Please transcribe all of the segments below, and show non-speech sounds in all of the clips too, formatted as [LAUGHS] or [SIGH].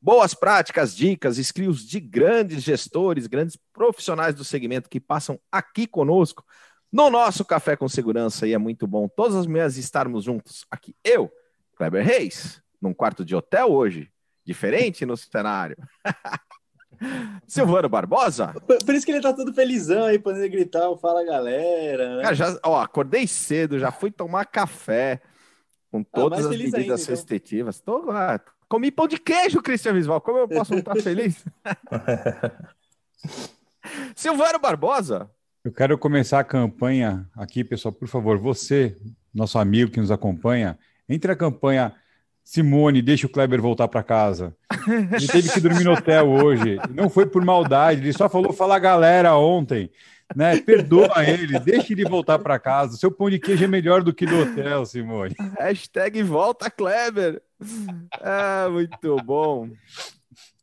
boas práticas, dicas, skills de grandes gestores, grandes profissionais do segmento que passam aqui conosco no nosso Café com Segurança. E é muito bom todas as manhãs estarmos juntos aqui. Eu, Kleber Reis, num quarto de hotel hoje, diferente no cenário. [LAUGHS] Silvano Barbosa? Por, isso que ele tá todo felizão aí, podendo gritar, fala galera. Né? Cara, já, ó, acordei cedo, já fui tomar café com ah, todas ah, as medidas ainda, então. restritivas. Então. Tô, ah, Comi pão de queijo, Cristian Visval. Como eu posso não estar [LAUGHS] feliz? [LAUGHS] Silvano Barbosa. Eu quero começar a campanha aqui, pessoal. Por favor, você, nosso amigo que nos acompanha, entre a campanha Simone, deixa o Kleber voltar para casa. Ele teve que dormir no hotel hoje. Não foi por maldade, ele só falou falar galera ontem né? Perdoa ele, deixa ele voltar para casa. O seu pão de queijo é melhor do que do hotel, Simone. Hashtag volta Kleber. Ah, muito bom.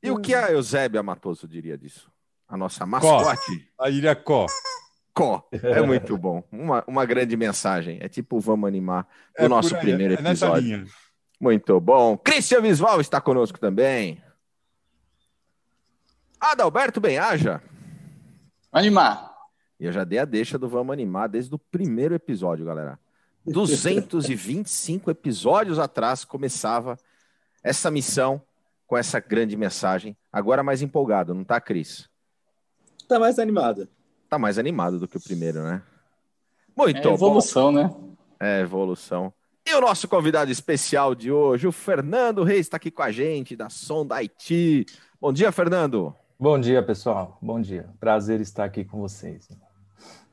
E o que a Eusébia Matoso diria disso? A nossa mascote? A diria Có. Có. É muito bom. Uma, uma grande mensagem. É tipo, vamos animar o é nosso aí, primeiro é episódio. Muito bom. Christian Visval está conosco também. Adalberto Benhaja. Animar. E eu já dei a deixa do Vamos Animar desde o primeiro episódio, galera. 225 episódios atrás começava essa missão com essa grande mensagem. Agora mais empolgado, não tá, Cris? Tá mais animado. Tá mais animado do que o primeiro, né? Muito é evolução, bom. né? É evolução. E o nosso convidado especial de hoje, o Fernando Reis, está aqui com a gente, da Som da Haiti. Bom dia, Fernando. Bom dia, pessoal. Bom dia. Prazer estar aqui com vocês.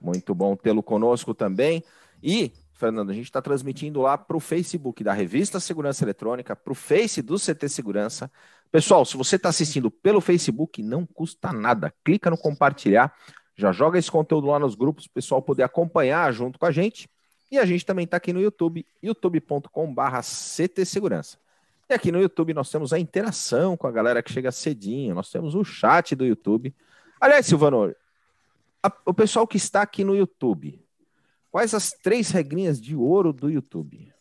Muito bom tê-lo conosco também. E, Fernando, a gente está transmitindo lá para o Facebook da Revista Segurança Eletrônica, para o Face do CT Segurança. Pessoal, se você está assistindo pelo Facebook, não custa nada. Clica no compartilhar, já joga esse conteúdo lá nos grupos, o pessoal poder acompanhar junto com a gente. E a gente também está aqui no YouTube, youtube.com.br CT Segurança. E aqui no YouTube nós temos a interação com a galera que chega cedinho, nós temos o chat do YouTube. Aliás, Silvano, a, o pessoal que está aqui no YouTube, quais as três regrinhas de ouro do YouTube?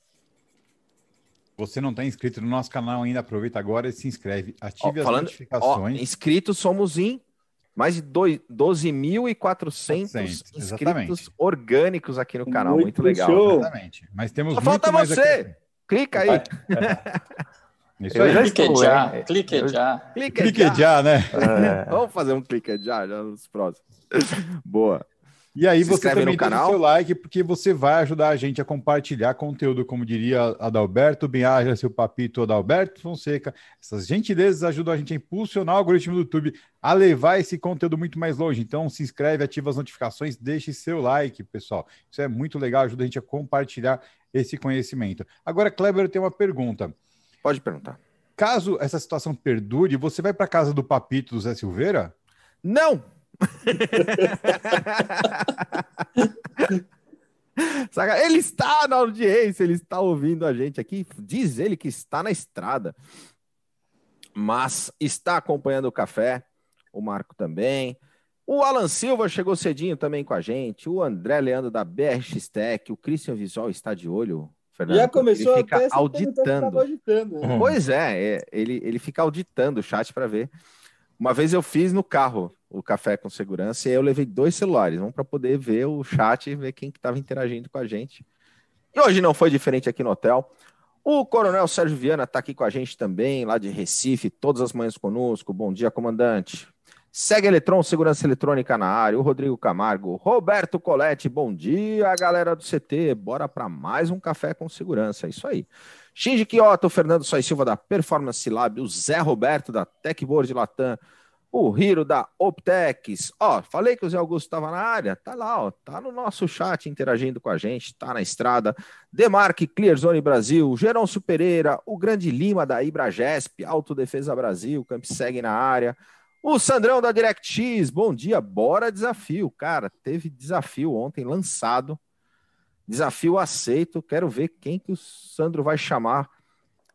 Você não está inscrito no nosso canal ainda, aproveita agora e se inscreve. Ative ó, falando, as notificações. Ó, inscritos somos em mais de 12.400 inscritos orgânicos aqui no canal. Muito, muito legal. Show. Exatamente. Mas temos Só falta você. Aqui. Clica aí. [LAUGHS] É. Isso aí. Clique já, clique já. Clique já, né? É. [LAUGHS] Vamos fazer um clique já, já nos próximos. Boa. E aí Se você também no canal. seu like, porque você vai ajudar a gente a compartilhar conteúdo, como diria Adalberto Benhaja, seu papito Adalberto Fonseca. Essas gentilezas ajudam a gente a impulsionar o algoritmo do YouTube a levar esse conteúdo muito mais longe. Então, se inscreve, ativa as notificações, deixe seu like, pessoal. Isso é muito legal, ajuda a gente a compartilhar esse conhecimento. Agora, Kleber, eu tenho uma pergunta. Pode perguntar. Caso essa situação perdure, você vai para casa do papito do Zé Silveira? Não! [LAUGHS] ele está na audiência, ele está ouvindo a gente aqui. Diz ele que está na estrada, mas está acompanhando o café. O Marco também. O Alan Silva chegou cedinho também com a gente. O André Leandro da BRX Tech. O Christian Visual está de olho. Fernando, Já começou ele fica auditando. auditando né? Pois é, é, ele, ele fica auditando o chat para ver. Uma vez eu fiz no carro o café com segurança e aí eu levei dois celulares, um para poder ver o chat e ver quem que estava interagindo com a gente. E hoje não foi diferente aqui no hotel. O Coronel Sérgio Viana está aqui com a gente também, lá de Recife, todas as manhãs conosco. Bom dia, comandante. Segue Eletron Segurança Eletrônica na área, o Rodrigo Camargo, Roberto Colette, bom dia, galera do CT. Bora para mais um café com segurança, é isso aí. Shinji Kyoto, Fernando Sois Silva da Performance Lab, o Zé Roberto da Techboard Latam, o Hiro da Optex. Ó, falei que o Zé Augusto estava na área, tá lá, ó, tá no nosso chat interagindo com a gente, tá na estrada. Demarque Clearzone Brasil, Gerôncio Pereira, o Grande Lima da Ibragesp, Autodefesa Brasil, Camp segue na área. O Sandrão da DirectX, bom dia, bora desafio. Cara, teve desafio ontem lançado. Desafio aceito. Quero ver quem que o Sandro vai chamar.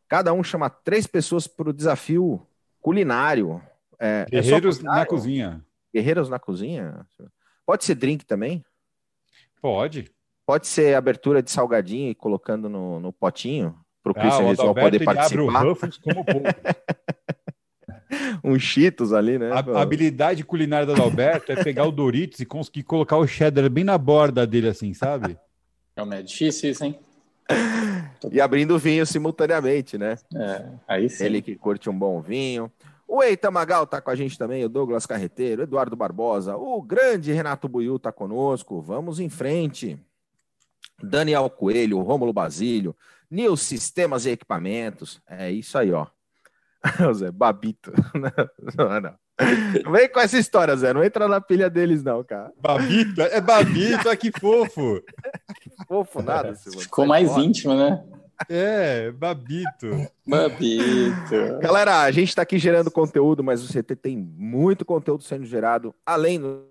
Cada um chama três pessoas para o desafio culinário. É, é Guerreiros é na cozinha. Guerreiros na cozinha? Pode ser drink também? Pode. Pode ser abertura de salgadinho e colocando no, no potinho para o Christian ah, poder participar. Abre o como [LAUGHS] um Cheetos ali, né? A, a habilidade culinária do Adalberto é pegar o Doritos e conseguir colocar o cheddar bem na borda dele, assim, sabe? É difícil isso, hein? [LAUGHS] E abrindo vinho simultaneamente, né? É, aí sim. Ele que curte um bom vinho. O Eita Magal tá com a gente também, o Douglas Carreteiro, Eduardo Barbosa, o grande Renato Buiu tá conosco. Vamos em frente. Daniel Coelho, Rômulo Basílio, Nil Sistemas e Equipamentos. É isso aí, ó. [LAUGHS] Zé, Babito. [LAUGHS] Não, não. Não [LAUGHS] vem com essa história, Zé. Não entra na pilha deles, não, cara. Babito? É Babito, que fofo. que fofo, nada. Ficou mais íntimo, né? É, Babito. Babito. Galera, a gente está aqui gerando conteúdo, mas o CT tem muito conteúdo sendo gerado, além do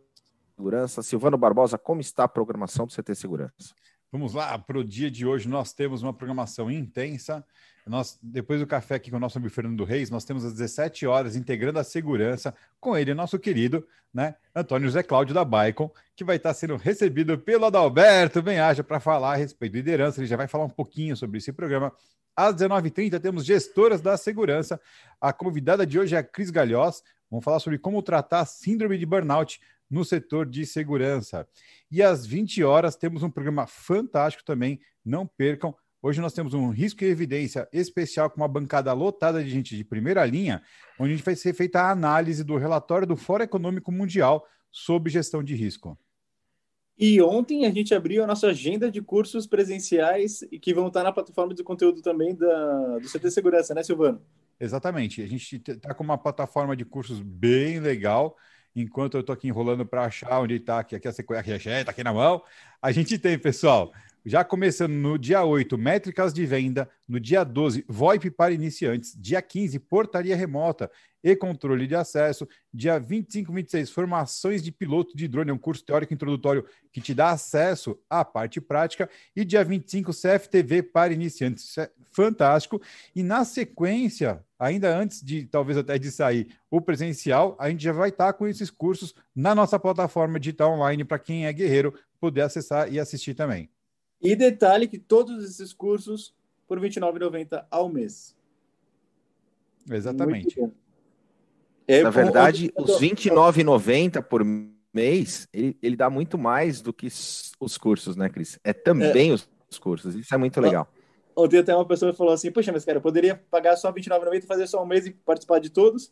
segurança. Silvano Barbosa, como está a programação do CT Segurança? Vamos lá, para o dia de hoje nós temos uma programação intensa. Nós, depois do café aqui com o nosso amigo Fernando Reis, nós temos às 17 horas integrando a segurança com ele, nosso querido, né, Antônio José Cláudio da Baicon, que vai estar sendo recebido pelo Adalberto Benhaja para falar a respeito de liderança. Ele já vai falar um pouquinho sobre esse programa. Às 19h30 temos gestoras da segurança. A convidada de hoje é a Cris Galhós. Vamos falar sobre como tratar a síndrome de burnout no setor de segurança. E às 20 horas temos um programa fantástico também, não percam. Hoje nós temos um risco e evidência especial com uma bancada lotada de gente de primeira linha, onde a gente vai ser feita a análise do relatório do Fórum Econômico Mundial sobre gestão de risco. E ontem a gente abriu a nossa agenda de cursos presenciais e que vão estar na plataforma de conteúdo também da, do CT Segurança, né, Silvano? Exatamente. A gente está com uma plataforma de cursos bem legal enquanto eu estou aqui enrolando para achar onde está aqui, aqui a sequência, está aqui na mão. A gente tem, pessoal, já começando no dia 8, métricas de venda, no dia 12, VoIP para iniciantes, dia 15, portaria remota e controle de acesso, dia 25 e 26, formações de piloto de drone, é um curso teórico introdutório que te dá acesso à parte prática, e dia 25, CFTV para iniciantes. Isso é fantástico. E na sequência, ainda antes de talvez até de sair o presencial, a gente já vai estar com esses cursos na nossa plataforma digital online para quem é guerreiro poder acessar e assistir também. E detalhe que todos esses cursos por R$ 29,90 ao mês. Exatamente. É, Na verdade, os R$ 29,90 por mês, ele, ele dá muito mais do que os cursos, né, Cris? É também é. Os, os cursos. Isso é muito legal. Ontem até uma pessoa falou assim, poxa, mas cara, eu poderia pagar só R$29,90 e fazer só um mês e participar de todos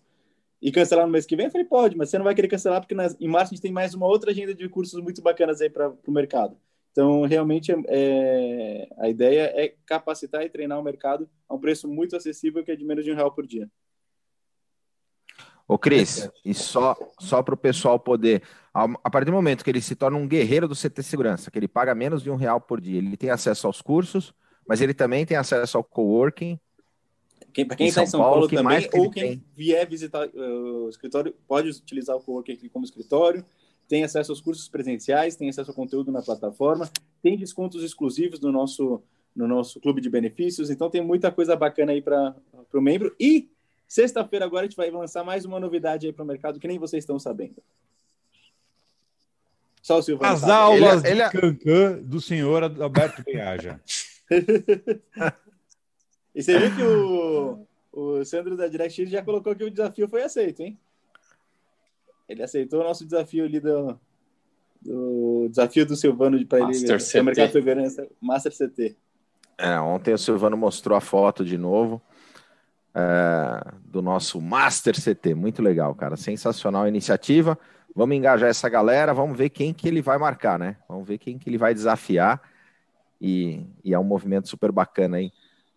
e cancelar no mês que vem? Eu falei, pode, mas você não vai querer cancelar porque nas, em março a gente tem mais uma outra agenda de cursos muito bacanas aí para o mercado. Então, realmente, é, a ideia é capacitar e treinar o mercado a um preço muito acessível, que é de menos de um real por dia. Ô, Cris, e só, só para o pessoal poder, a partir do momento que ele se torna um guerreiro do CT Segurança, que ele paga menos de um real por dia, ele tem acesso aos cursos, mas ele também tem acesso ao coworking. Quem, para quem está em São, Paulo, Paulo também, que ou quem tem? vier visitar uh, o escritório, pode utilizar o coworking aqui como escritório. Tem acesso aos cursos presenciais, tem acesso ao conteúdo na plataforma, tem descontos exclusivos no nosso, no nosso clube de benefícios. Então tem muita coisa bacana aí para o membro. E sexta-feira agora a gente vai lançar mais uma novidade aí para o mercado que nem vocês estão sabendo. Só o Silvano. As sabe. aulas ele, é, de. Cancan do senhor Alberto Benhaja. [LAUGHS] e você viu que o, o Sandro da DirectX já colocou que o desafio foi aceito, hein? Ele aceitou o nosso desafio ali do, do desafio do Silvano para ele ser mercado segurança Master CT. É, ontem o Silvano mostrou a foto de novo é, do nosso Master CT. Muito legal, cara. Sensacional a iniciativa. Vamos engajar essa galera, vamos ver quem que ele vai marcar, né? Vamos ver quem que ele vai desafiar e, e é um movimento super bacana aí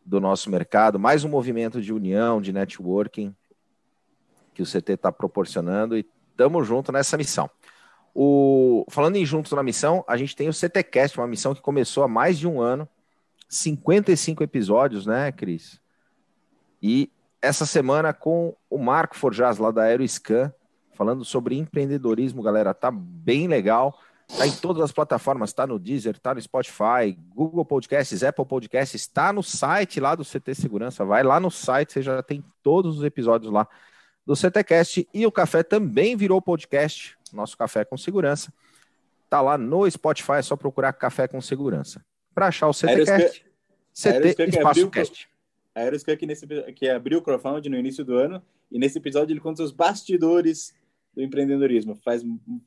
do nosso mercado, mais um movimento de união, de networking que o CT está proporcionando e estamos juntos nessa missão. O, falando em juntos na missão, a gente tem o CTcast, uma missão que começou há mais de um ano, 55 episódios, né, Cris? E essa semana com o Marco Forjaz, lá da Aeroscan, falando sobre empreendedorismo, galera. Tá bem legal. Tá em todas as plataformas, tá no Deezer, tá no Spotify, Google Podcasts, Apple Podcasts, está no site lá do CT Segurança. Vai lá no site, você já tem todos os episódios lá do CTcast e o café também virou podcast, nosso café com segurança. Tá lá no Spotify, é só procurar café com segurança. Para achar o CTcast, CT Espaço Cast. A Aeroscan que, nesse, que abriu o crowdfunding no início do ano, e nesse episódio ele conta os bastidores do empreendedorismo. Faz,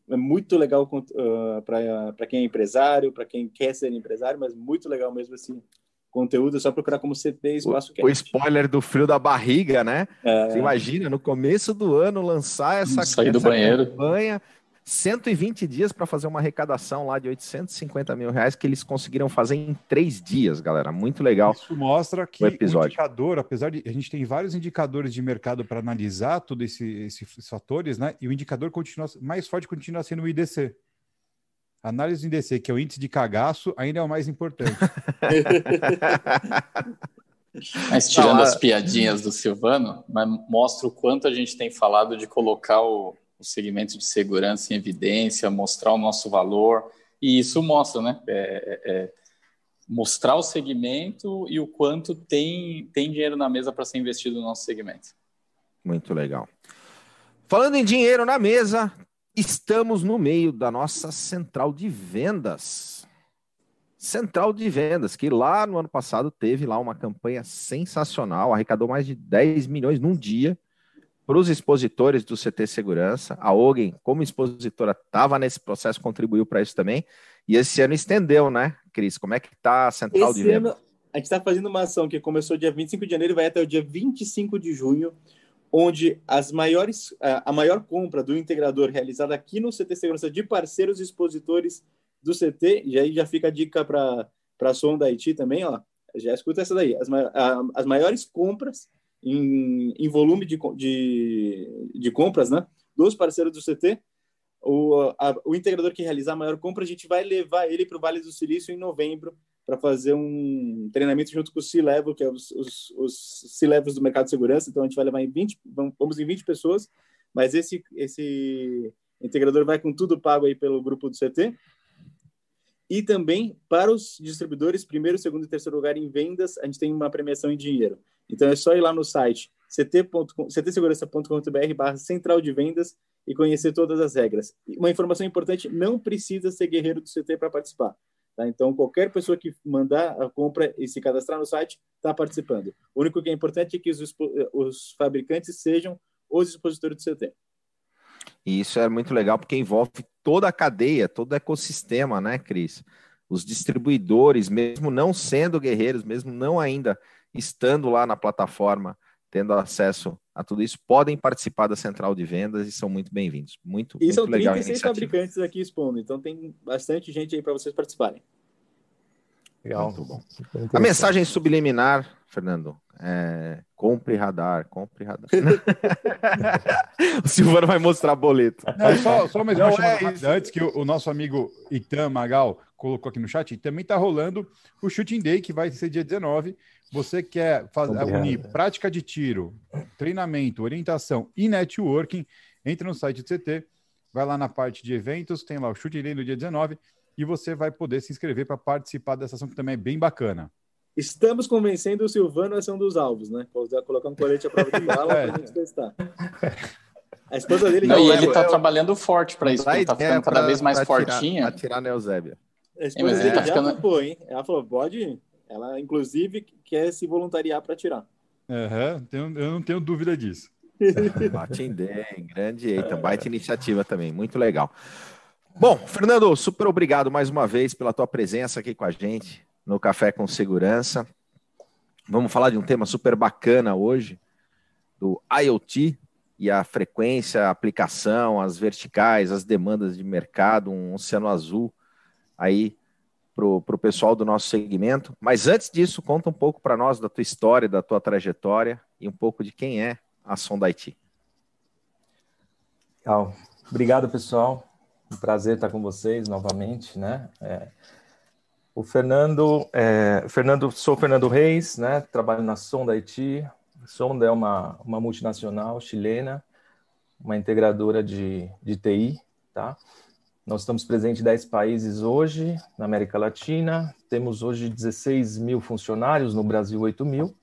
é muito legal uh, ah, para quem é empresário, para quem quer ser empresário, mas muito legal mesmo assim. Conteúdo, é só procurar como CT Espaço o, o spoiler do frio da barriga, né? É... Você imagina, no começo do ano, lançar essa, sair do essa banheiro. campanha 120 dias para fazer uma arrecadação lá de 850 mil reais que eles conseguiram fazer em três dias, galera. Muito legal. Isso mostra que o, episódio. o indicador, apesar de a gente tem vários indicadores de mercado para analisar todos esse, esses fatores, né? E o indicador continua mais forte continua sendo o IDC. A análise do IDC, que é o índice de cagaço, ainda é o mais importante. [LAUGHS] Mas tirando as piadinhas do Silvano, mas mostra o quanto a gente tem falado de colocar o, o segmento de segurança em evidência, mostrar o nosso valor, e isso mostra, né? É, é, é mostrar o segmento e o quanto tem, tem dinheiro na mesa para ser investido no nosso segmento. Muito legal. Falando em dinheiro na mesa, estamos no meio da nossa central de vendas. Central de vendas, que lá no ano passado teve lá uma campanha sensacional, arrecadou mais de 10 milhões num dia para os expositores do CT Segurança. A Ogen, como expositora, estava nesse processo, contribuiu para isso também. E esse ano estendeu, né, Cris? Como é que está a central esse de vendas? a gente está fazendo uma ação que começou dia 25 de janeiro e vai até o dia 25 de junho, onde as maiores, a maior compra do integrador realizada aqui no CT Segurança de parceiros expositores do CT, e aí já fica a dica para a Som da Haiti também, ó, já escuta essa daí, as, as maiores compras em, em volume de, de, de, compras né, dos parceiros do CT. O, a, o integrador que realizar a maior compra, a gente vai levar ele para o Vale do Silício em novembro para fazer um treinamento junto com o C-Level, que é os, os, os C-Levels do mercado de segurança. Então, a gente vai levar em 20, vamos em 20 pessoas, mas esse, esse integrador vai com tudo pago aí pelo grupo do CT. E também para os distribuidores, primeiro, segundo e terceiro lugar em vendas, a gente tem uma premiação em dinheiro. Então é só ir lá no site ctsegurança.com.br barra central de vendas e conhecer todas as regras. Uma informação importante, não precisa ser guerreiro do CT para participar. Tá? Então, qualquer pessoa que mandar a compra e se cadastrar no site está participando. O único que é importante é que os, os fabricantes sejam os expositores do CT. E isso é muito legal porque envolve toda a cadeia, todo o ecossistema, né, Cris? Os distribuidores, mesmo não sendo guerreiros, mesmo não ainda estando lá na plataforma, tendo acesso a tudo isso, podem participar da central de vendas e são muito bem-vindos. Muito, e muito são legal 36 fabricantes aqui expondo, então tem bastante gente aí para vocês participarem. Legal. Muito bom. A mensagem subliminar, Fernando, é, compre radar, compre radar. [LAUGHS] o Silvano vai mostrar boleto. Não, só, só mais uma Não, chamada é antes que o, o, nosso amigo Itam Magal colocou aqui no chat, também está rolando o Shooting Day, que vai ser dia 19, você quer fazer, unir prática de tiro, treinamento, orientação e networking, entra no site do CT, vai lá na parte de eventos, tem lá o Chute no dia 19 e você vai poder se inscrever para participar dessa ação que também é bem bacana. Estamos convencendo o Silvano a ser um dos alvos, né? Colocar um colete à prova de [LAUGHS] bala é. para a gente testar. A esposa dele Não, e ele está trabalhando forte para isso, ele está ficando cada vez mais fortinha. Para tirar a Neusébia. A esposa é, dele tá já ficando... topou, hein? Ela falou, pode ir. Ela, inclusive, quer se voluntariar para tirar. Uhum, eu não tenho dúvida disso. Batindem, grande eita, baita iniciativa também, muito legal. Bom, Fernando, super obrigado mais uma vez pela tua presença aqui com a gente no Café com Segurança. Vamos falar de um tema super bacana hoje, do IoT e a frequência, a aplicação, as verticais, as demandas de mercado, um oceano azul aí para o pessoal do nosso segmento. Mas antes disso, conta um pouco para nós da tua história, da tua trajetória e um pouco de quem é a Som IT. Legal. Obrigado, pessoal. Um prazer estar com vocês novamente, né? É, o Fernando, é, Fernando, sou Fernando Reis, né? Trabalho na Sonda Haiti. Sonda é uma, uma multinacional chilena uma integradora de, de TI, tá? Nós estamos presentes em 10 países hoje, na América Latina, temos hoje 16 mil funcionários, no Brasil 8 mil,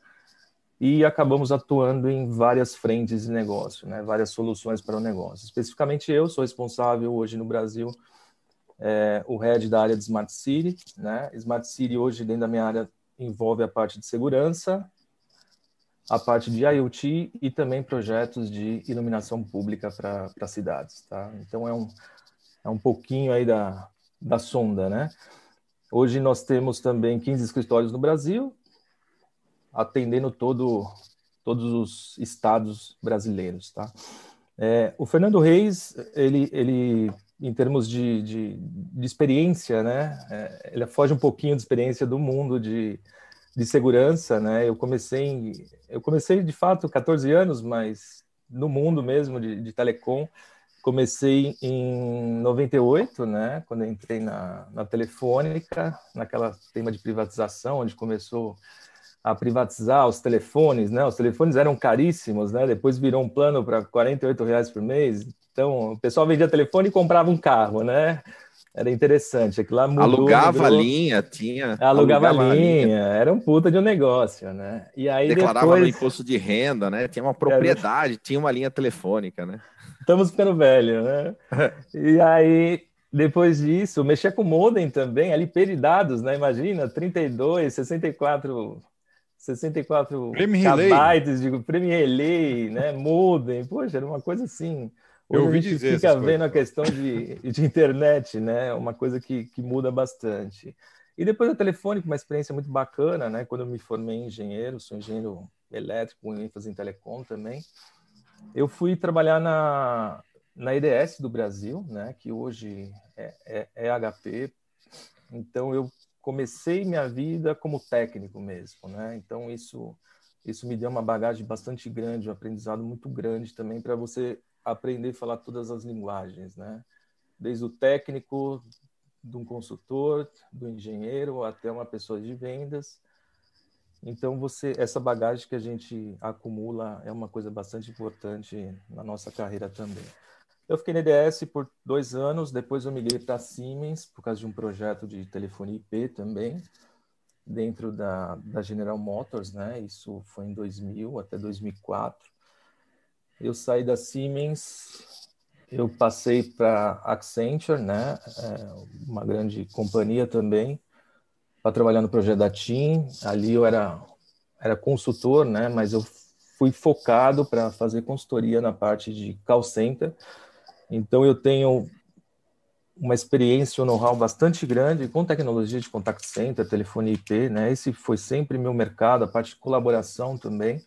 e acabamos atuando em várias frentes de negócio, né? várias soluções para o negócio. Especificamente eu sou responsável hoje no Brasil, é, o head da área de Smart City. Né? Smart City hoje, dentro da minha área, envolve a parte de segurança, a parte de IoT e também projetos de iluminação pública para cidades. Tá? Então, é um, é um pouquinho aí da, da sonda, né? Hoje nós temos também 15 escritórios no Brasil, atendendo todo, todos os estados brasileiros, tá? É, o Fernando Reis, ele, ele em termos de, de, de experiência, né? É, ele foge um pouquinho de experiência do mundo de, de segurança, né? Eu comecei, em, eu comecei de fato 14 anos, mas no mundo mesmo de, de telecom, comecei em 98, né? Quando entrei na, na Telefônica, naquela tema de privatização, onde começou a privatizar os telefones, né? Os telefones eram caríssimos, né? Depois virou um plano para 48 reais por mês. Então, o pessoal vendia telefone e comprava um carro, né? Era interessante. Aquilo lá mudou, alugava a linha, tinha. Alugava, alugava a linha, linha, era um puta de um negócio, né? E aí Declarava depois... no imposto de renda, né? Tinha uma propriedade, era... tinha uma linha telefônica, né? Estamos ficando velho, né? [LAUGHS] e aí depois disso, mexer com modem também, LP de dados, né? Imagina, 32, 64 64 kbytes de Premier Relay, né? [LAUGHS] Modem, poxa, era uma coisa assim. Hoje Eu ouvi a gente dizer fica vendo a questão de, de internet, né? Uma coisa que, que muda bastante. E depois a Telefônica, uma experiência muito bacana, né? Quando eu me formei em engenheiro, sou engenheiro elétrico, com ênfase em telecom também. Eu fui trabalhar na, na IDS do Brasil, né? Que hoje é, é, é HP. Então eu comecei minha vida como técnico mesmo, né? Então isso isso me deu uma bagagem bastante grande, um aprendizado muito grande também para você aprender a falar todas as linguagens, né? Desde o técnico, de um consultor, do engenheiro até uma pessoa de vendas. Então você essa bagagem que a gente acumula é uma coisa bastante importante na nossa carreira também. Eu fiquei na EDS por dois anos, depois eu migrei para Siemens, por causa de um projeto de telefonia IP também, dentro da, da General Motors, né? Isso foi em 2000 até 2004. Eu saí da Siemens, eu passei para Accenture, né? É uma grande companhia também, para trabalhar no projeto da TIM. Ali eu era, era consultor, né? Mas eu fui focado para fazer consultoria na parte de call center, então, eu tenho uma experiência, um know-how bastante grande com tecnologia de contact center, telefone IP, né? Esse foi sempre meu mercado, a parte de colaboração também.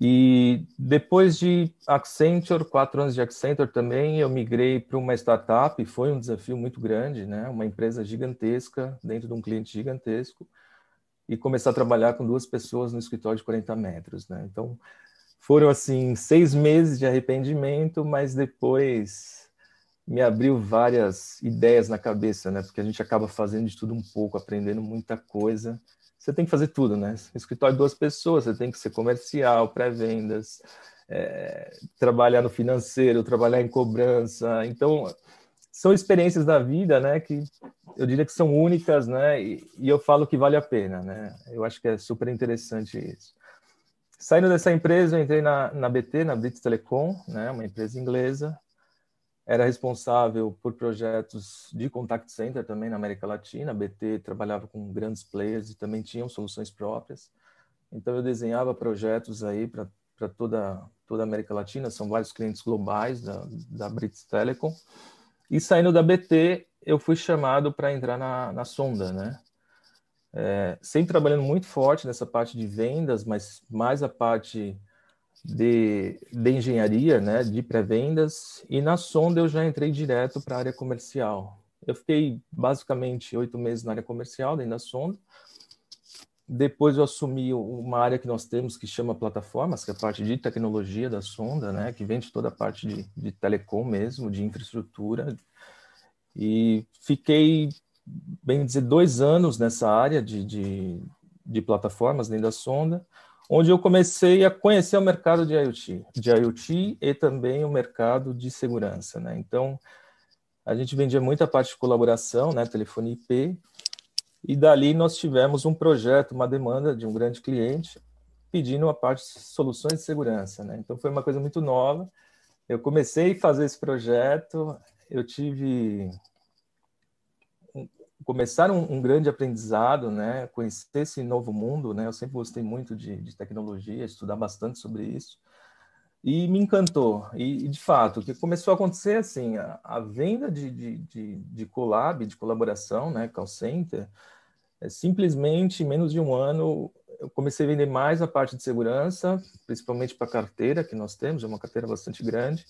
E depois de Accenture, quatro anos de Accenture também, eu migrei para uma startup, foi um desafio muito grande, né? Uma empresa gigantesca, dentro de um cliente gigantesco, e começar a trabalhar com duas pessoas no escritório de 40 metros, né? Então, foram assim seis meses de arrependimento, mas depois me abriu várias ideias na cabeça, né? Porque a gente acaba fazendo de tudo um pouco, aprendendo muita coisa. Você tem que fazer tudo, né? Escritório de duas pessoas, você tem que ser comercial, pré-vendas, é, trabalhar no financeiro, trabalhar em cobrança. Então, são experiências da vida, né? Que eu diria que são únicas, né? E, e eu falo que vale a pena, né? Eu acho que é super interessante isso. Saindo dessa empresa, eu entrei na, na BT, na British Telecom, né, uma empresa inglesa. Era responsável por projetos de contact center também na América Latina. A BT trabalhava com grandes players e também tinham soluções próprias. Então, eu desenhava projetos aí para toda, toda a América Latina. São vários clientes globais da, da British Telecom. E saindo da BT, eu fui chamado para entrar na, na Sonda, né? É, sempre trabalhando muito forte nessa parte de vendas, mas mais a parte de, de engenharia, né, de pré-vendas, e na Sonda eu já entrei direto para a área comercial. Eu fiquei basicamente oito meses na área comercial, dentro da Sonda. Depois eu assumi uma área que nós temos que chama plataformas, que é a parte de tecnologia da Sonda, né, que vende toda a parte de, de telecom mesmo, de infraestrutura. E fiquei bem dizer, dois anos nessa área de, de, de plataformas dentro da sonda, onde eu comecei a conhecer o mercado de IoT, de IoT e também o mercado de segurança, né? Então, a gente vendia muita parte de colaboração, né, telefonia IP, e dali nós tivemos um projeto, uma demanda de um grande cliente pedindo a parte de soluções de segurança, né? Então foi uma coisa muito nova. Eu comecei a fazer esse projeto, eu tive começar um, um, grande aprendizado, né? Conhecer esse novo mundo, né? Eu sempre gostei muito de, de tecnologia, estudar bastante sobre isso e me encantou. E, de fato, o que começou a acontecer assim, a, a venda de, de, de, de collab, de colaboração, né? Call center, é, simplesmente em menos de um ano eu comecei a vender mais a parte de segurança, principalmente para a carteira que nós temos, é uma carteira bastante grande,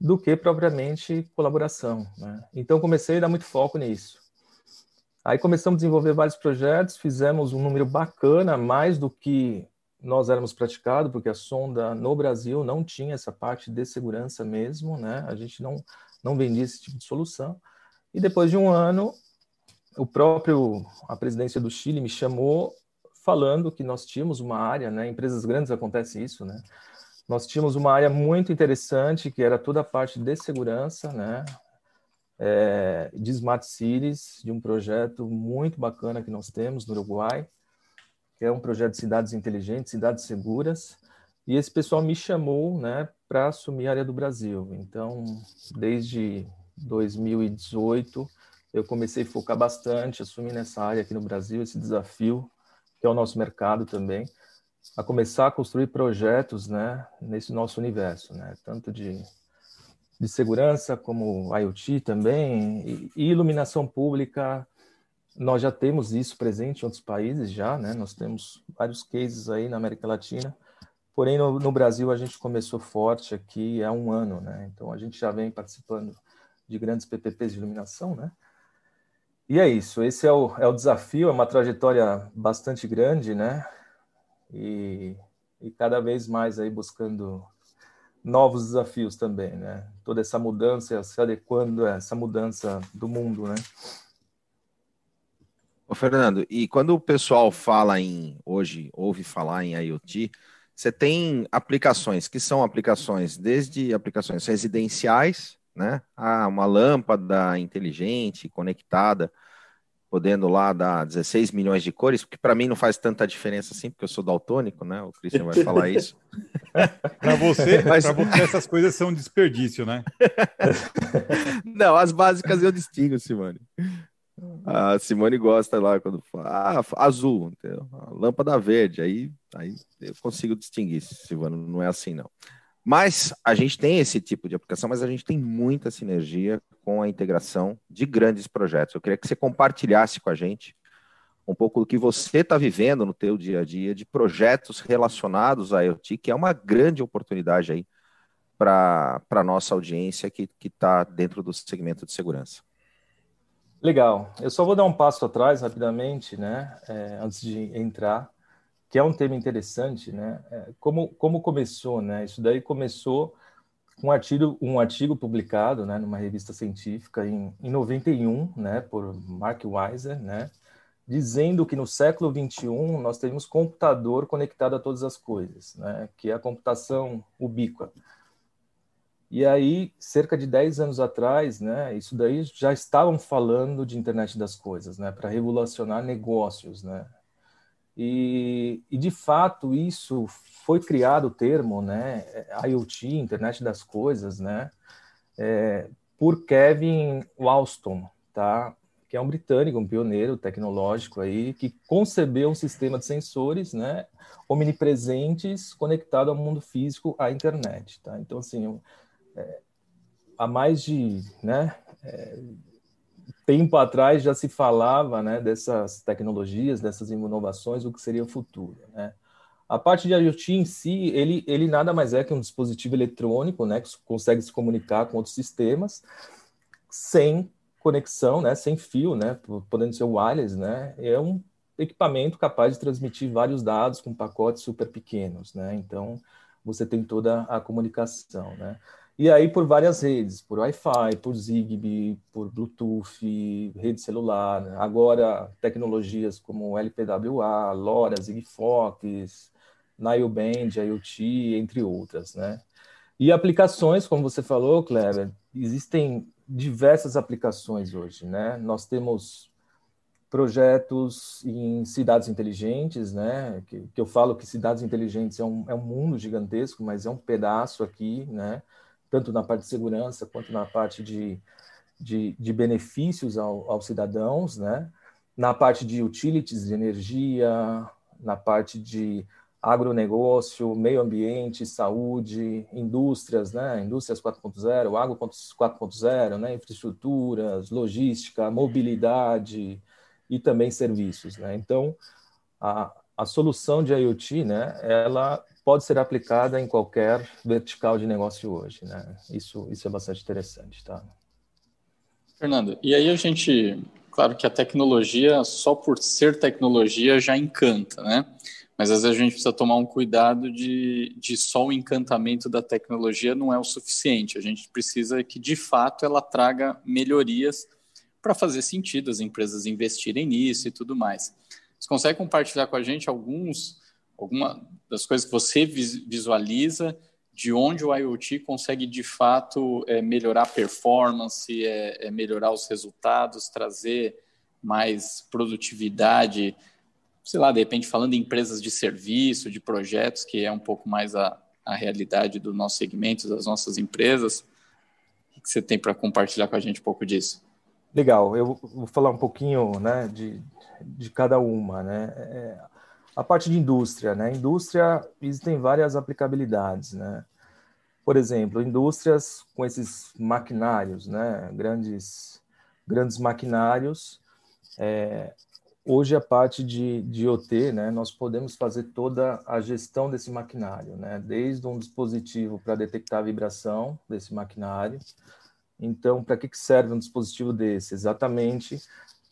do que propriamente colaboração. Né? Então comecei a dar muito foco nisso. Aí começamos a desenvolver vários projetos, fizemos um número bacana, mais do que nós éramos praticados, porque a sonda no Brasil não tinha essa parte de segurança mesmo, né? A gente não, não vendia esse tipo de solução. E depois de um ano, o próprio, a presidência do Chile me chamou falando que nós tínhamos uma área, né? Empresas grandes acontece isso, né? Nós tínhamos uma área muito interessante que era toda a parte de segurança, né? É, de Smart Cities, de um projeto muito bacana que nós temos no Uruguai, que é um projeto de cidades inteligentes, cidades seguras, e esse pessoal me chamou né, para assumir a área do Brasil. Então, desde 2018, eu comecei a focar bastante, assumir nessa área aqui no Brasil, esse desafio, que é o nosso mercado também, a começar a construir projetos né, nesse nosso universo, né, tanto de de segurança, como IoT também, e, iluminação pública. Nós já temos isso presente em outros países já, né? Nós temos vários cases aí na América Latina. Porém, no, no Brasil a gente começou forte aqui há um ano, né? Então a gente já vem participando de grandes PPPs de iluminação, né? E é isso, esse é o, é o desafio, é uma trajetória bastante grande, né? E, e cada vez mais aí buscando novos desafios também, né? Toda essa mudança, se adequando a essa mudança do mundo, né? Ô, Fernando, e quando o pessoal fala em, hoje, ouve falar em IoT, você tem aplicações que são aplicações desde aplicações residenciais, né? Ah, uma lâmpada inteligente, conectada, podendo lá dar 16 milhões de cores, porque para mim não faz tanta diferença assim, porque eu sou daltônico, né? O Christian vai falar isso. [LAUGHS] para você, [LAUGHS] Mas... você, essas coisas são desperdício, né? [LAUGHS] não, as básicas eu distingo, Simone. A Simone gosta lá quando fala ah, azul, entendeu? lâmpada verde, aí, aí eu consigo distinguir, Simone, não é assim não. Mas a gente tem esse tipo de aplicação, mas a gente tem muita sinergia com a integração de grandes projetos. Eu queria que você compartilhasse com a gente um pouco do que você está vivendo no teu dia a dia de projetos relacionados à IoT, que é uma grande oportunidade aí para a nossa audiência que está dentro do segmento de segurança. Legal. Eu só vou dar um passo atrás rapidamente, né, é, antes de entrar que é um tema interessante, né? É, como, como começou, né? Isso daí começou com um artigo, um artigo publicado, né, numa revista científica em, em 91, né, por Mark Weiser, né, dizendo que no século 21 nós teríamos computador conectado a todas as coisas, né, que é a computação ubíqua. E aí, cerca de 10 anos atrás, né, isso daí já estavam falando de internet das coisas, né, para revolucionar negócios, né, e, e, de fato isso foi criado o termo, né, IoT, Internet das Coisas, né, é, por Kevin Walston, tá, que é um britânico, um pioneiro tecnológico aí, que concebeu um sistema de sensores, né, omnipresentes conectado ao mundo físico, à internet, tá. Então assim, é, há mais de, né, é, tempo atrás já se falava né, dessas tecnologias, dessas inovações, o que seria o futuro. Né? A parte de IoT em si, ele, ele nada mais é que um dispositivo eletrônico né, que consegue se comunicar com outros sistemas sem conexão, né, sem fio, né, podendo ser wireless, né, é um equipamento capaz de transmitir vários dados com pacotes super pequenos, né, então você tem toda a comunicação, né. E aí por várias redes, por Wi-Fi, por Zigbee, por Bluetooth, rede celular. Agora tecnologias como LPWA, LoRa, Sigfox, Nileband, IoT, entre outras, né? E aplicações, como você falou, Kleber, existem diversas aplicações hoje, né? Nós temos projetos em cidades inteligentes, né? Que, que, eu falo que cidades inteligentes é um, é um mundo gigantesco, mas é um pedaço aqui, né? Tanto na parte de segurança quanto na parte de, de, de benefícios ao, aos cidadãos, né? Na parte de utilities de energia, na parte de agronegócio, meio ambiente, saúde, indústrias, né? Indústrias 4.0, agro 4.0, né? Infraestruturas, logística, mobilidade, e também serviços. Né? Então, a, a solução de IoT, né, ela pode ser aplicada em qualquer vertical de negócio hoje. Né? Isso, isso é bastante interessante. Tá? Fernando, e aí a gente, claro que a tecnologia, só por ser tecnologia, já encanta, né? Mas às vezes a gente precisa tomar um cuidado de, de só o encantamento da tecnologia não é o suficiente. A gente precisa que, de fato, ela traga melhorias para fazer sentido as empresas investirem nisso e tudo mais. Você consegue compartilhar com a gente alguns, alguma das coisas que você visualiza de onde o IoT consegue de fato é, melhorar a performance, é, é melhorar os resultados, trazer mais produtividade, sei lá, de repente falando em empresas de serviço, de projetos, que é um pouco mais a, a realidade do nosso segmento, das nossas empresas. O que você tem para compartilhar com a gente um pouco disso? Legal, eu vou falar um pouquinho né, de, de cada uma. Né? É, a parte de indústria, né? Indústria existem várias aplicabilidades, né? Por exemplo, indústrias com esses maquinários, né? Grandes, grandes maquinários. É, hoje a parte de, de IoT, né? Nós podemos fazer toda a gestão desse maquinário, né? Desde um dispositivo para detectar a vibração desse maquinário, então, para que, serve um dispositivo desse? Exatamente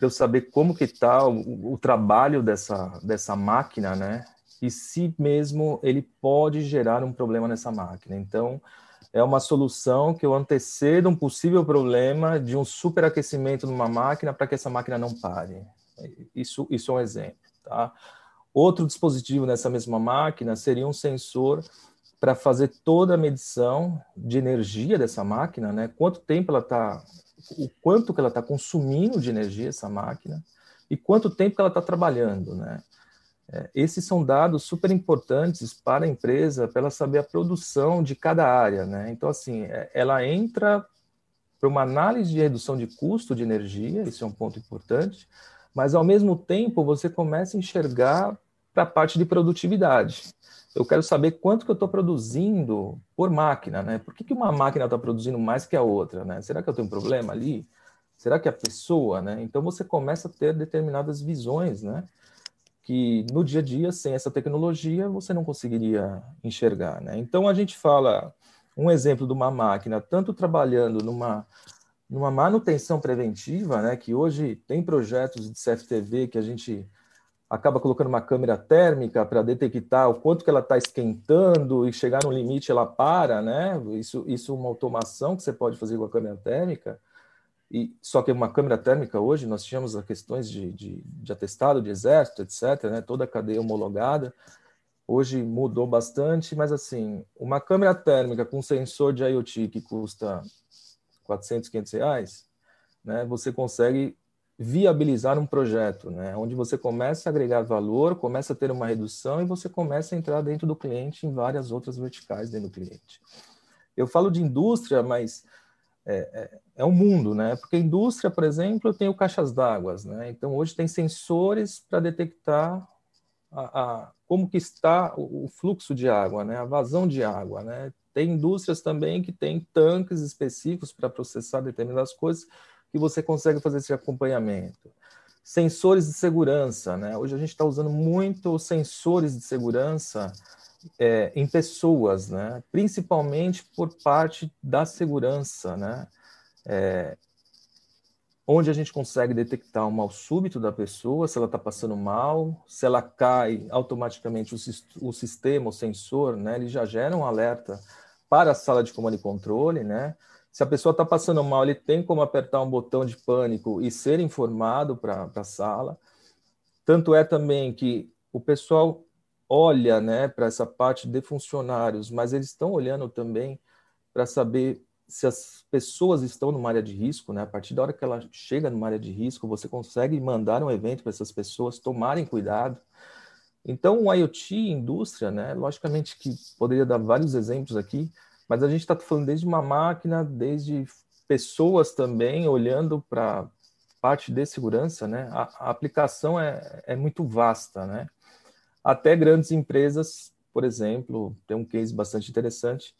eu saber como que está o, o, trabalho dessa, dessa máquina, né? E se mesmo ele pode gerar um problema nessa máquina. Então, é uma solução que eu antecedo um possível problema de um superaquecimento numa máquina para que essa máquina não pare. Isso, isso é um exemplo, tá? Outro dispositivo nessa mesma máquina seria um sensor para fazer toda a medição de energia dessa máquina, né? Quanto tempo ela está, o quanto que ela está consumindo de energia essa máquina e quanto tempo que ela está trabalhando, né? É, esses são dados super importantes para a empresa, para ela saber a produção de cada área, né? Então, assim, é, ela entra para uma análise de redução de custo de energia, isso é um ponto importante, mas ao mesmo tempo você começa a enxergar para a parte de produtividade eu quero saber quanto que eu estou produzindo por máquina, né? Por que, que uma máquina está produzindo mais que a outra, né? Será que eu tenho um problema ali? Será que a pessoa, né? Então você começa a ter determinadas visões, né? Que no dia a dia, sem essa tecnologia, você não conseguiria enxergar, né? Então a gente fala um exemplo de uma máquina, tanto trabalhando numa numa manutenção preventiva, né? Que hoje tem projetos de CFTV que a gente acaba colocando uma câmera térmica para detectar o quanto que ela está esquentando e chegar no limite ela para, né? Isso, isso é uma automação que você pode fazer com a câmera térmica. E só que uma câmera térmica hoje nós tínhamos as questões de, de, de atestado de exército, etc. Né? Toda a cadeia homologada. Hoje mudou bastante, mas assim, uma câmera térmica com sensor de IoT que custa 400, 500 reais, né? Você consegue viabilizar um projeto, né? onde você começa a agregar valor, começa a ter uma redução e você começa a entrar dentro do cliente em várias outras verticais dentro do cliente. Eu falo de indústria, mas é, é, é um mundo, né? Porque indústria, por exemplo, eu tenho caixas d'água, né? Então hoje tem sensores para detectar a, a, como que está o, o, fluxo de água, né? A vazão de água, né? Tem indústrias também que têm tanques específicos para processar determinadas coisas que você consegue fazer esse acompanhamento. Sensores de segurança, né? Hoje a gente está usando muito sensores de segurança é, em pessoas, né? Principalmente por parte da segurança, né? É, onde a gente consegue detectar o mal súbito da pessoa, se ela está passando mal, se ela cai, automaticamente o, o, sistema, o sensor, né, ele já gera um alerta para a sala de comando e controle, né? Se a pessoa está passando mal, ele tem como apertar um botão de pânico e ser informado para a sala. Tanto é também que o pessoal olha né, para essa parte de funcionários, mas eles estão olhando também para saber se as pessoas estão numa área de risco, né? A partir da hora que ela chega numa área de risco, você consegue mandar um evento para essas pessoas tomarem cuidado. Então, o IoT indústria, né? Logicamente que poderia dar vários exemplos aqui, mas a gente está falando desde uma máquina, desde pessoas também olhando para parte de segurança, né? A, a aplicação é, é muito vasta, né? Até grandes empresas, por exemplo, tem um case bastante interessante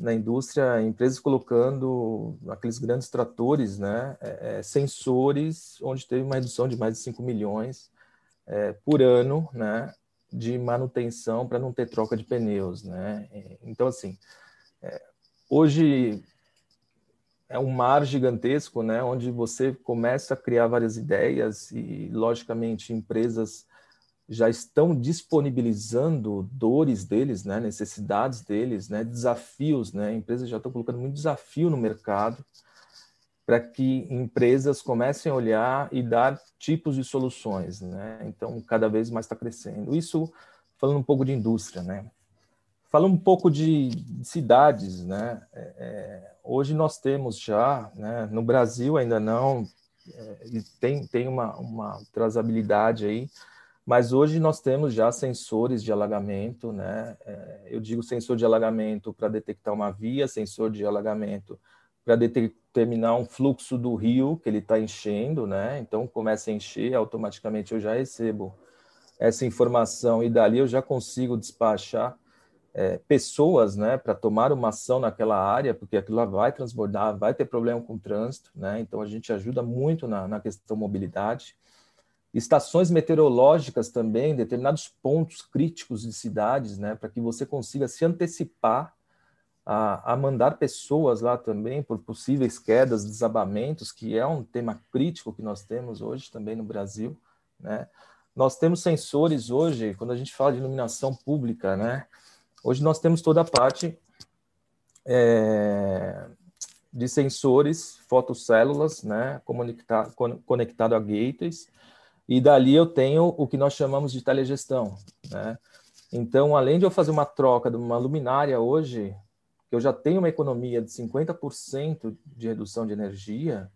na indústria, empresas colocando aqueles grandes tratores, né, é, é sensores, onde teve uma redução de mais de 5 milhões é, por ano, né, de manutenção para não ter troca de pneus, né. Então, assim, é, hoje é um mar gigantesco, né, onde você começa a criar várias ideias e, logicamente, empresas já estão disponibilizando dores deles, né, necessidades deles, né, desafios, né, empresas já estão colocando muito desafio no mercado para que empresas comecem a olhar e dar tipos de soluções, né? Então, cada vez mais está crescendo. Isso falando um pouco de indústria, né? Falando um pouco de cidades, né? É, é hoje nós temos já, né, no Brasil ainda não, é, tem, tem uma, uma trazabilidade aí, mas hoje nós temos já sensores de alagamento, né? É, eu digo sensor de alagamento para detectar uma via, sensor de alagamento para determinar um fluxo do rio que ele está enchendo, né? Então começa a encher, automaticamente eu já recebo essa informação e dali eu já consigo despachar é, pessoas, né, para tomar uma ação naquela área, porque aquilo lá vai transbordar, vai ter problema com o trânsito, né? Então a gente ajuda muito na, na questão mobilidade estações meteorológicas também, determinados pontos críticos de cidades, né, para que você consiga se antecipar a, a, mandar pessoas lá também por possíveis quedas, desabamentos, que é um tema crítico que nós temos hoje também no Brasil, né? Nós temos sensores hoje, quando a gente fala de iluminação pública, né? Hoje nós temos toda a parte é, de sensores, fotocélulas, né? Conectado, conectado a gateways, e dali eu tenho o que nós chamamos de telegestão. Né? Então, além de eu fazer uma troca de uma luminária hoje, eu já tenho uma economia de 50% de redução de energia,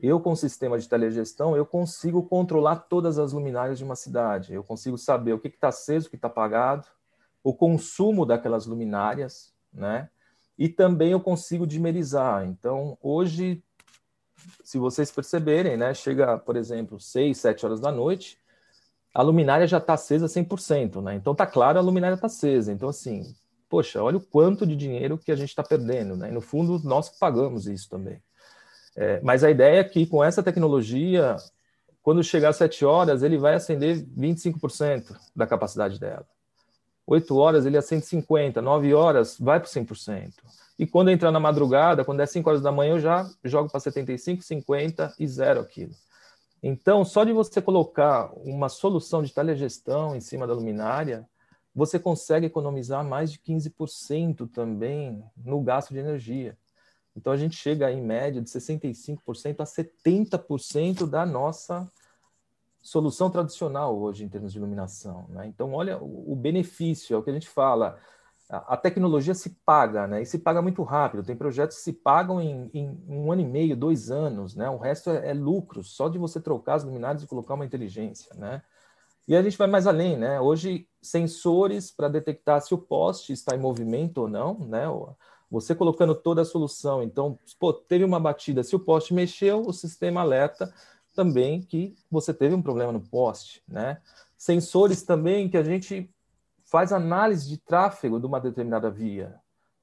eu com o sistema de telegestão, eu consigo controlar todas as luminárias de uma cidade. Eu consigo saber o que está aceso, o que está apagado, o consumo daquelas luminárias, né? E também eu consigo dimerizar. Então, hoje se vocês perceberem, né, chega, por exemplo, 6, 7 horas da noite, a luminária já está acesa 100%, né? Então tá claro, a luminária está acesa. Então assim, poxa, olha o quanto de dinheiro que a gente está perdendo, né? E no fundo nós pagamos isso também. É, mas a ideia é que com essa tecnologia, quando chegar às 7 horas, ele vai acender 25% da capacidade dela. 8 horas ele acende 50, 9 horas vai para 100%. E quando entrar na madrugada, quando é 5 horas da manhã, eu já jogo para 75, 50 e zero aquilo. Então, só de você colocar uma solução de telegestão em cima da luminária, você consegue economizar mais de 15% também no gasto de energia. Então, a gente chega em média de 65% a 70% da nossa solução tradicional hoje em termos de iluminação. Né? Então, olha o benefício, é o que a gente fala a tecnologia se paga, né? E se paga muito rápido. Tem projetos que se pagam em, em um ano e meio, dois anos, né? O resto é, é, lucro, só de você trocar as luminárias e colocar uma inteligência, né? E a gente vai mais além, né? Hoje, sensores para detectar se o poste está em movimento ou não, né? Você colocando toda a solução. Então, pô, teve uma batida, se o poste mexeu, o sistema alerta também que você teve um problema no poste, né? Sensores também que a gente faz análise de tráfego de uma determinada via.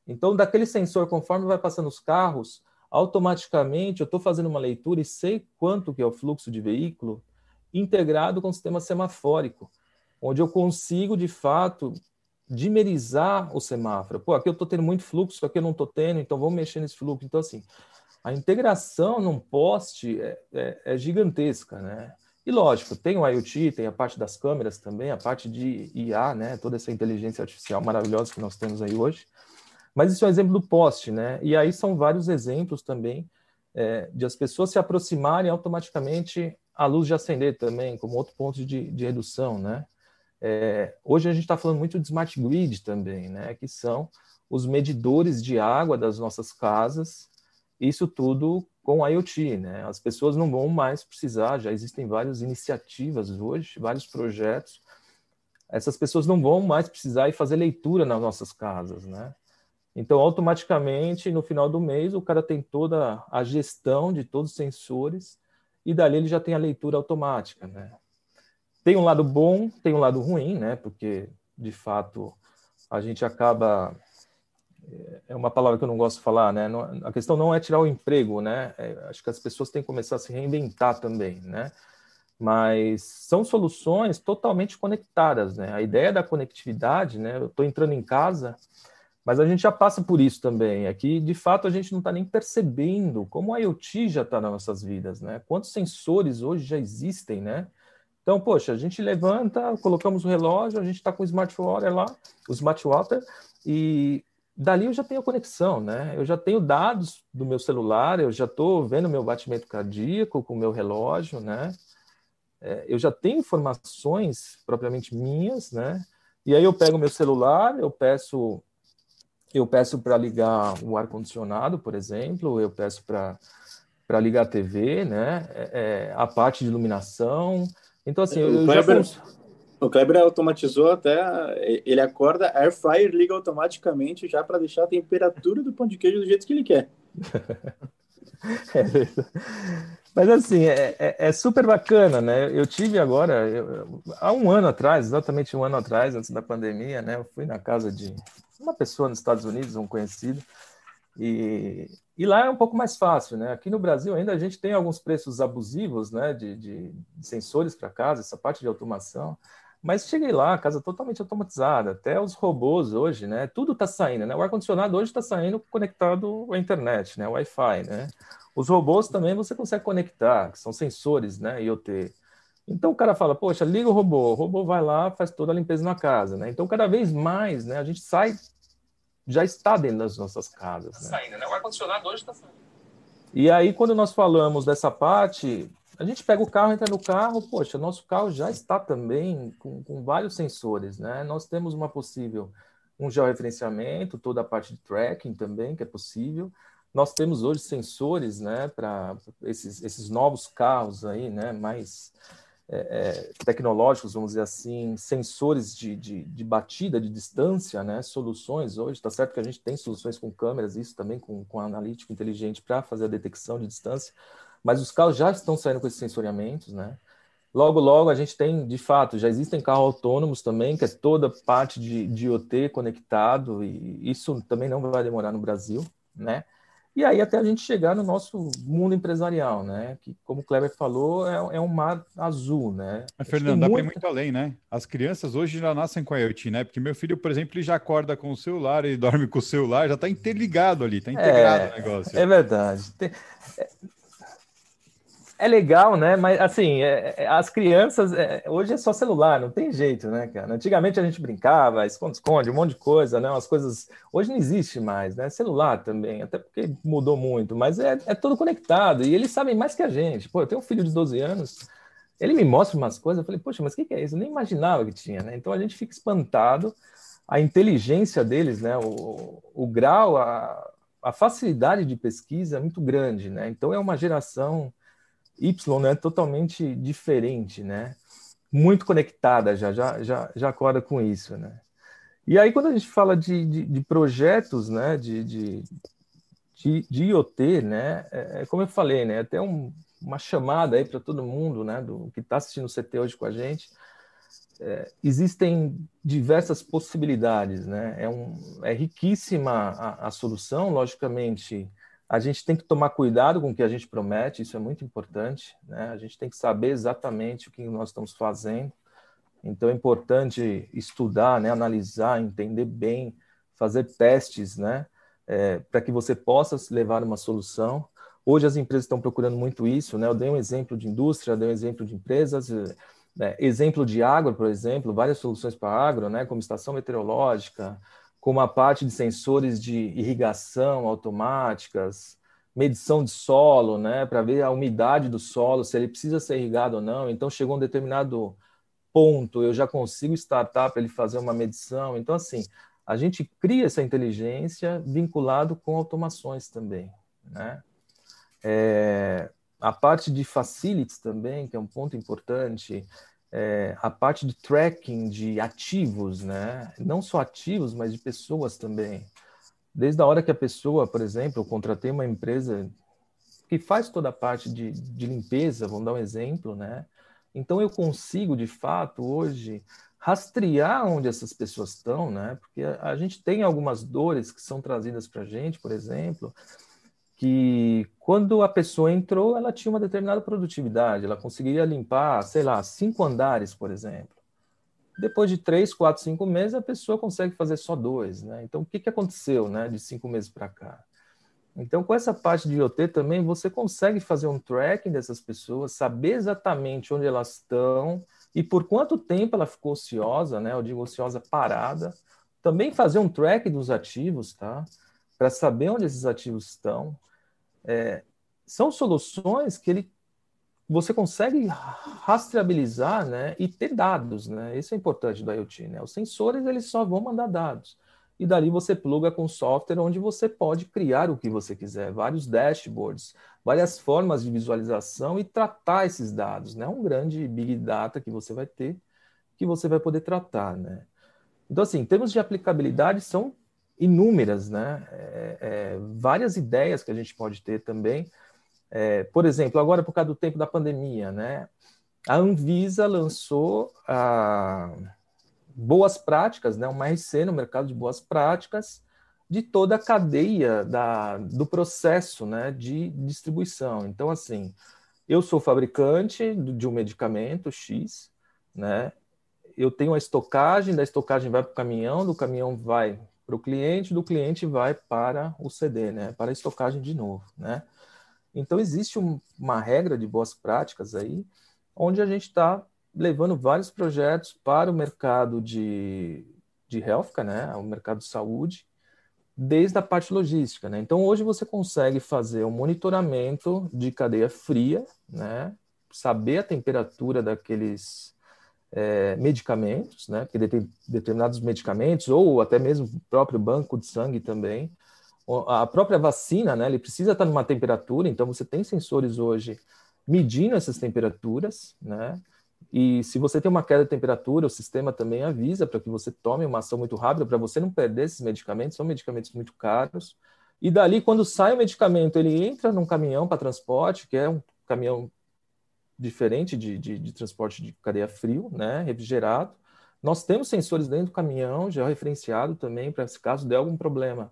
Então, daquele sensor, conforme vai passando os carros, automaticamente eu estou fazendo uma leitura e sei quanto que é o fluxo de veículo integrado com o sistema semafórico, onde eu consigo, de fato, dimerizar o semáforo. Pô, aqui eu estou tendo muito fluxo, aqui eu não estou tendo, então vamos mexer nesse fluxo. Então, assim, a integração num poste é, é, é gigantesca, né? E lógico, tem o IoT, tem a parte das câmeras também, a parte de IA, né? Toda essa inteligência artificial maravilhosa que nós temos aí hoje. Mas isso é um exemplo do poste, né? E aí são vários exemplos também é, de as pessoas se aproximarem automaticamente a luz de acender também, como outro ponto de, de redução, né? É, hoje a gente está falando muito de smart grid também, né? Que são os medidores de água das nossas casas. Isso tudo com IoT, né? As pessoas não vão mais precisar, já existem várias iniciativas hoje, vários projetos. Essas pessoas não vão mais precisar ir fazer leitura nas nossas casas, né? Então, automaticamente, no final do mês, o cara tem toda a gestão de todos os sensores e dali ele já tem a leitura automática, né? Tem um lado bom, tem um lado ruim, né? Porque, de fato, a gente acaba... É uma palavra que eu não gosto de falar, né? A questão não é tirar o emprego, né? É, acho que as pessoas têm que começar a se reinventar também, né? Mas são soluções totalmente conectadas, né? A ideia da conectividade, né? Eu estou entrando em casa mas a gente já passa por isso também. Aqui, é de fato, a gente não está nem percebendo como a IoT já está nas nossas vidas, né? Quantos sensores hoje já existem, né? Então, poxa, a gente levanta, colocamos o relógio, a gente está com o smart water lá, o smart water, e dali eu já tenho conexão, né? Eu já tenho dados do meu celular, eu já estou vendo meu batimento cardíaco com o meu relógio, né? É, eu já tenho informações propriamente minhas, né? E aí eu pego meu celular, eu peço eu peço para ligar o ar-condicionado, por exemplo, eu peço para ligar a TV, né? É, é, a parte de iluminação. Então, assim, o eu Kleber, já... O Kleber automatizou até, ele acorda, air fryer liga automaticamente já para deixar a temperatura do pão de queijo do jeito que ele quer. [LAUGHS] é Mas assim, é, é, é, super bacana, né? Eu tive agora, eu, há um ano atrás, exatamente um ano atrás, antes da pandemia, né? Eu fui na casa de uma pessoa nos Estados Unidos, um conhecido, e, e lá é um pouco mais fácil, né? Aqui no Brasil ainda a gente tem alguns preços abusivos, né, de, de, de sensores para casa, essa parte de automação. Mas cheguei lá, casa totalmente automatizada, até os robôs hoje, né? Tudo está saindo, né? O ar-condicionado hoje está saindo conectado à internet, né? Wi-Fi, né? Os robôs também você consegue conectar, que são sensores, né? IoT. Então o cara fala, poxa, liga o robô, o robô vai lá, faz toda a limpeza na casa, né? Então cada vez mais, né, a gente sai, já está dentro das nossas casas. Tá né? saindo, né? O ar-condicionado hoje está saindo. E aí quando nós falamos dessa parte, a gente pega o carro, entra no carro, poxa, nosso carro já está também com, com vários sensores, né? Nós temos uma possível, um georreferenciamento, toda a parte de tracking também, que é possível. Nós temos hoje sensores, né, para esses, esses novos carros aí, né, mais é, é, tecnológicos, vamos dizer assim, sensores de, de, de, batida, de distância, né? soluções hoje. Está certo que a gente tem soluções com câmeras, isso também com, com analítico inteligente para fazer a detecção de distância, mas os carros já estão saindo com esses sensoriamentos. Né? Logo, logo, a gente tem, de fato, já existem carros autônomos também, que é toda parte de, de IoT conectado, e isso também não vai demorar no Brasil. Né? E aí até a gente chegar no nosso mundo empresarial, né? Que, como o Kleber falou, é, é um mar azul, né? Mas, Fernando, dá para ir muito além, né? As crianças hoje já nascem com a IoT, né? Porque meu filho, por exemplo, ele já acorda com o celular, ele [LAUGHS] dorme com o celular, já está interligado ali, está integrado é, o negócio. É verdade. Tem, é, legal, né? Mas assim, é, é, as crianças é, hoje é só celular, não tem jeito, né, cara? Antigamente a gente brincava, esconde-esconde, um monte de coisa, né? As coisas hoje não existe mais, né? Celular também, até porque mudou muito, mas é, é tudo conectado e eles sabem mais que a gente. Pô, eu tenho um filho de 12 anos, ele me mostra umas coisas, eu falei, poxa, mas o que, que é isso? Eu nem imaginava que tinha, né? Então a gente fica espantado, a inteligência deles, né? O, o grau, a, a facilidade de pesquisa é muito grande, né? Então é uma geração Y, né, totalmente diferente, né? Muito conectada já, já, já, já acorda com isso, né? E aí, quando a gente fala de, de, de projetos, né, de, de, de, de, IoT, né, é, é, como eu falei, né, até um, uma chamada aí para todo mundo, né, do que está assistindo o CT hoje com a gente, é, existem diversas possibilidades, né, é, um, é riquíssima a, a solução, logicamente, a gente tem que tomar cuidado com o que a gente promete, isso é muito importante, né? A gente tem que saber exatamente o que nós estamos fazendo. Então é importante estudar, né, analisar, entender bem, fazer testes, né, é, para que você possa levar uma solução. Hoje as empresas estão procurando muito isso, né? Eu dei um exemplo de indústria, dei um exemplo de empresas, né? exemplo de agro, por exemplo, várias soluções para agro, né, como estação meteorológica, com uma parte de sensores de irrigação automáticas, medição de solo, né, para ver a umidade do solo, se ele precisa ser irrigado ou não. Então chegou um determinado ponto eu já consigo startup ele fazer uma medição. Então, assim, a gente cria essa inteligência vinculado com automações também, né? É, a parte de facilities também, que é um ponto importante, é, a parte de tracking de ativos, né? Não só ativos, mas de pessoas também. Desde a hora que a pessoa, por exemplo, eu contratei uma empresa que faz toda a parte de, de limpeza, vamos dar um exemplo, né? Então eu consigo, de fato, hoje rastrear onde essas pessoas estão, né? Porque a, a gente tem algumas dores que são trazidas para a gente, por exemplo, que quando a pessoa entrou, ela tinha uma determinada produtividade, ela conseguiria limpar, sei lá, cinco andares, por exemplo. Depois de três, quatro, cinco meses, a pessoa consegue fazer só dois, né? Então, o que, que aconteceu, né, de cinco meses para cá? Então, com essa parte de IoT também, você consegue fazer um tracking dessas pessoas, saber exatamente onde elas estão e por quanto tempo ela ficou ociosa, né? Eu digo ociosa parada. Também fazer um track dos ativos, tá? Para saber onde esses ativos estão. É, são soluções que ele, você consegue rastreabilizar, né? E ter dados, né? Isso é importante do IoT, né? Os sensores, eles só vão mandar dados e dali você pluga com software onde você pode criar o que você quiser, vários dashboards, várias formas de visualização e tratar esses dados, né? Um grande big data que você vai ter, que você vai poder tratar, né? Então, assim, em termos de aplicabilidade, são inúmeras, né? É, é, várias ideias que a gente pode ter também. É, por exemplo, agora por causa do tempo da pandemia, né? A Anvisa lançou a boas práticas, né, uma RC no mercado de boas práticas de toda a cadeia da, do processo né, de distribuição. Então, assim, eu sou fabricante de um medicamento X, né? Eu tenho a estocagem, da estocagem vai para o caminhão, do caminhão vai para o cliente, do cliente vai para o CD, né? Para a estocagem de novo, né? Então existe um, uma regra de boas práticas aí, onde a gente está levando vários projetos para o mercado de, de healthcare, né, o mercado de saúde, desde a parte logística. Né? Então, hoje você consegue fazer um monitoramento de cadeia fria, né, saber a temperatura daqueles é, medicamentos, né, tem determinados medicamentos, ou até mesmo o próprio banco de sangue também, a própria vacina, né, ele precisa estar numa temperatura, então você tem sensores hoje medindo essas temperaturas, né, e se você tem uma queda de temperatura, o sistema também avisa para que você tome uma ação muito rápida, para você não perder esses medicamentos, são medicamentos muito caros. E dali, quando sai o medicamento, ele entra num caminhão para transporte, que é um caminhão diferente de, de, de transporte de cadeia frio, né, refrigerado. Nós temos sensores dentro do caminhão, já referenciado também, para se caso der algum problema,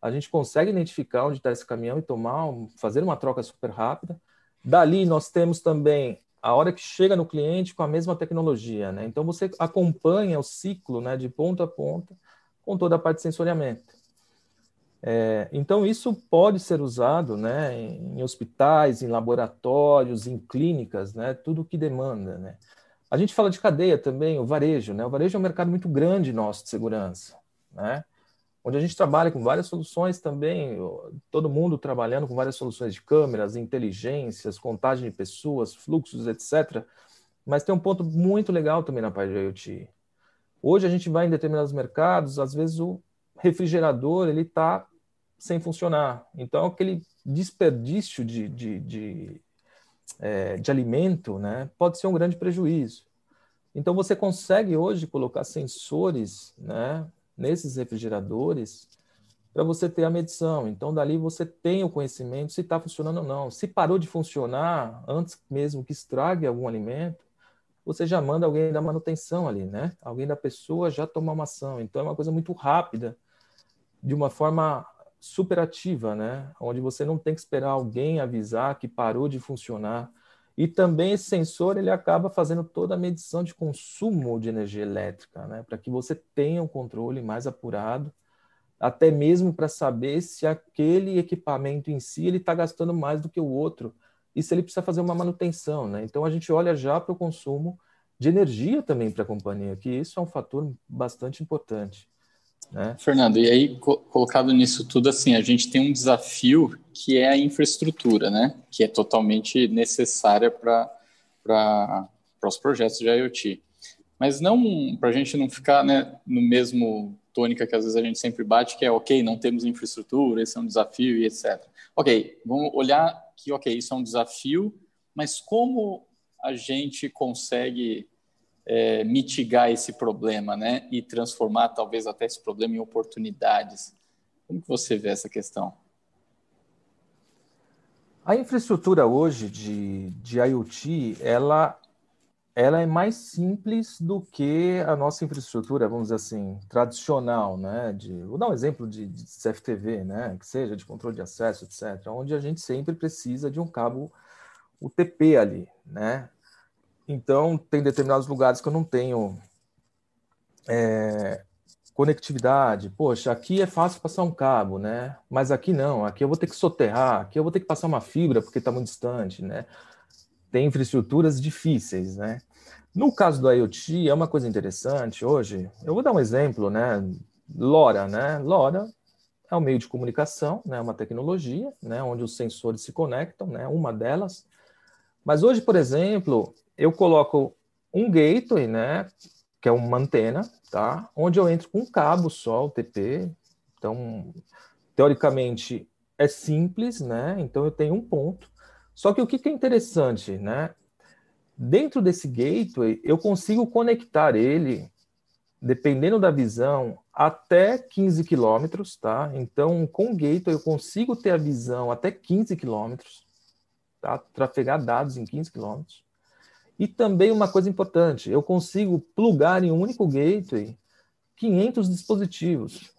a gente consegue identificar onde está esse caminhão e tomar, fazer uma troca super rápida. Dali, nós temos também a hora que chega no cliente com a mesma tecnologia, né? Então você acompanha o ciclo, né, de ponta a ponta, com toda a parte de sensoriamento. É, então isso pode ser usado, né, em hospitais, em laboratórios, em clínicas, né, tudo que demanda, né. A gente fala de cadeia também, o varejo, né? O varejo é um mercado muito grande nosso de segurança, né? onde a gente trabalha com várias soluções também, todo mundo trabalhando com várias soluções de câmeras, inteligências, contagem de pessoas, fluxos, etc. Mas tem um ponto muito legal também na parte de IoT. Hoje a gente vai em determinados mercados, às vezes o refrigerador ele está sem funcionar. Então aquele desperdício de, de, de, é, de alimento né, pode ser um grande prejuízo. Então você consegue hoje colocar sensores né, nesses refrigeradores para você ter a medição. Então, dali você tem o conhecimento se está funcionando ou não. Se parou de funcionar antes mesmo que estrague algum alimento, você já manda alguém da manutenção ali, né? Alguém da pessoa já tomar uma ação. Então, é uma coisa muito rápida, de uma forma superativa, né? Onde você não tem que esperar alguém avisar que parou de funcionar. E também esse sensor ele acaba fazendo toda a medição de consumo de energia elétrica, né? para que você tenha um controle mais apurado, até mesmo para saber se aquele equipamento em si ele está gastando mais do que o outro e se ele precisa fazer uma manutenção. Né? Então a gente olha já para o consumo de energia também para a companhia, que isso é um fator bastante importante. Né? Fernando, e aí colocado nisso tudo, assim, a gente tem um desafio que é a infraestrutura, né? Que é totalmente necessária para os projetos de IoT. Mas não para a gente não ficar né, no mesmo tônica que às vezes a gente sempre bate, que é ok, não temos infraestrutura, esse é um desafio e etc. Ok, vamos olhar que ok, isso é um desafio, mas como a gente consegue é, mitigar esse problema, né, e transformar talvez até esse problema em oportunidades? Como que você vê essa questão? A infraestrutura hoje de, de IoT, ela, ela é mais simples do que a nossa infraestrutura, vamos dizer assim, tradicional, né? De, vou dar um exemplo de, de CFTV, né? Que seja de controle de acesso, etc., onde a gente sempre precisa de um cabo UTP ali, né? Então, tem determinados lugares que eu não tenho é, conectividade. Poxa, aqui é fácil passar um cabo, né? Mas aqui não, aqui eu vou ter que soterrar, aqui eu vou ter que passar uma fibra porque está muito distante, né? Tem infraestruturas difíceis, né? No caso do IoT, é uma coisa interessante hoje. Eu vou dar um exemplo, né? LoRa, né? LoRa é um meio de comunicação, né? Uma tecnologia, né? Onde os sensores se conectam, né? Uma delas. Mas hoje, por exemplo, eu coloco um gateway, né? Que é uma antena tá? Onde eu entro com um cabo só, o TP. Então, teoricamente é simples, né? Então eu tenho um ponto. Só que o que é interessante, né? Dentro desse gateway, eu consigo conectar ele, dependendo da visão, até 15 quilômetros, tá? Então, com o gateway, eu consigo ter a visão até 15 quilômetros, tá? Trafegar dados em 15 quilômetros. E também uma coisa importante, eu consigo plugar em um único gateway 500 dispositivos.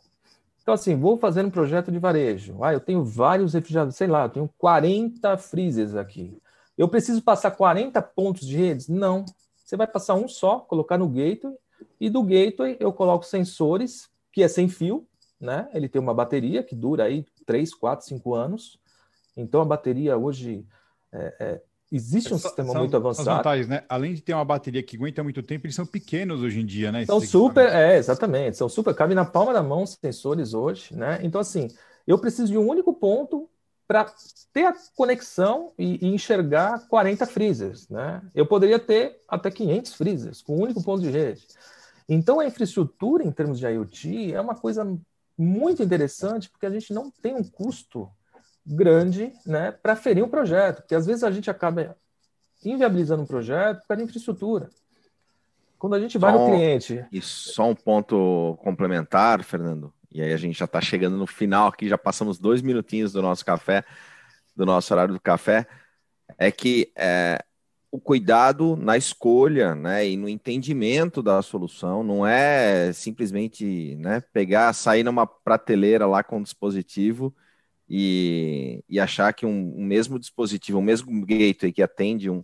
Então, assim, vou fazer um projeto de varejo. Ah, eu tenho vários refrigeradores, sei lá, eu tenho 40 freezers aqui. Eu preciso passar 40 pontos de redes? Não. Você vai passar um só, colocar no gateway, e do gateway eu coloco sensores, que é sem fio, né? Ele tem uma bateria que dura aí 3, 4, 5 anos. Então, a bateria hoje é, é, Existe um é, sistema são, muito avançado. Vantagens, né? Além de ter uma bateria que aguenta muito tempo, eles são pequenos hoje em dia, né? São super, é, exatamente. São super, cabe na palma da mão os sensores hoje, né? Então, assim, eu preciso de um único ponto para ter a conexão e, e, enxergar 40 freezers, né? Eu poderia ter até 500 freezers com um único ponto de rede. Então, a infraestrutura em termos de IoT é uma coisa muito interessante, porque a gente não tem um custo grande né, para ferir um projeto, porque às vezes a gente acaba inviabilizando um projeto por infraestrutura. Quando a gente vai só no cliente. E só um ponto complementar, Fernando, e aí a gente já está chegando no final aqui, já passamos dois minutinhos do nosso café, do nosso horário do café, é que é, o cuidado na escolha né, e no entendimento da solução não é simplesmente né, pegar, sair numa prateleira lá com o dispositivo e, e achar que um, um, mesmo dispositivo, o um mesmo gateway que atende um,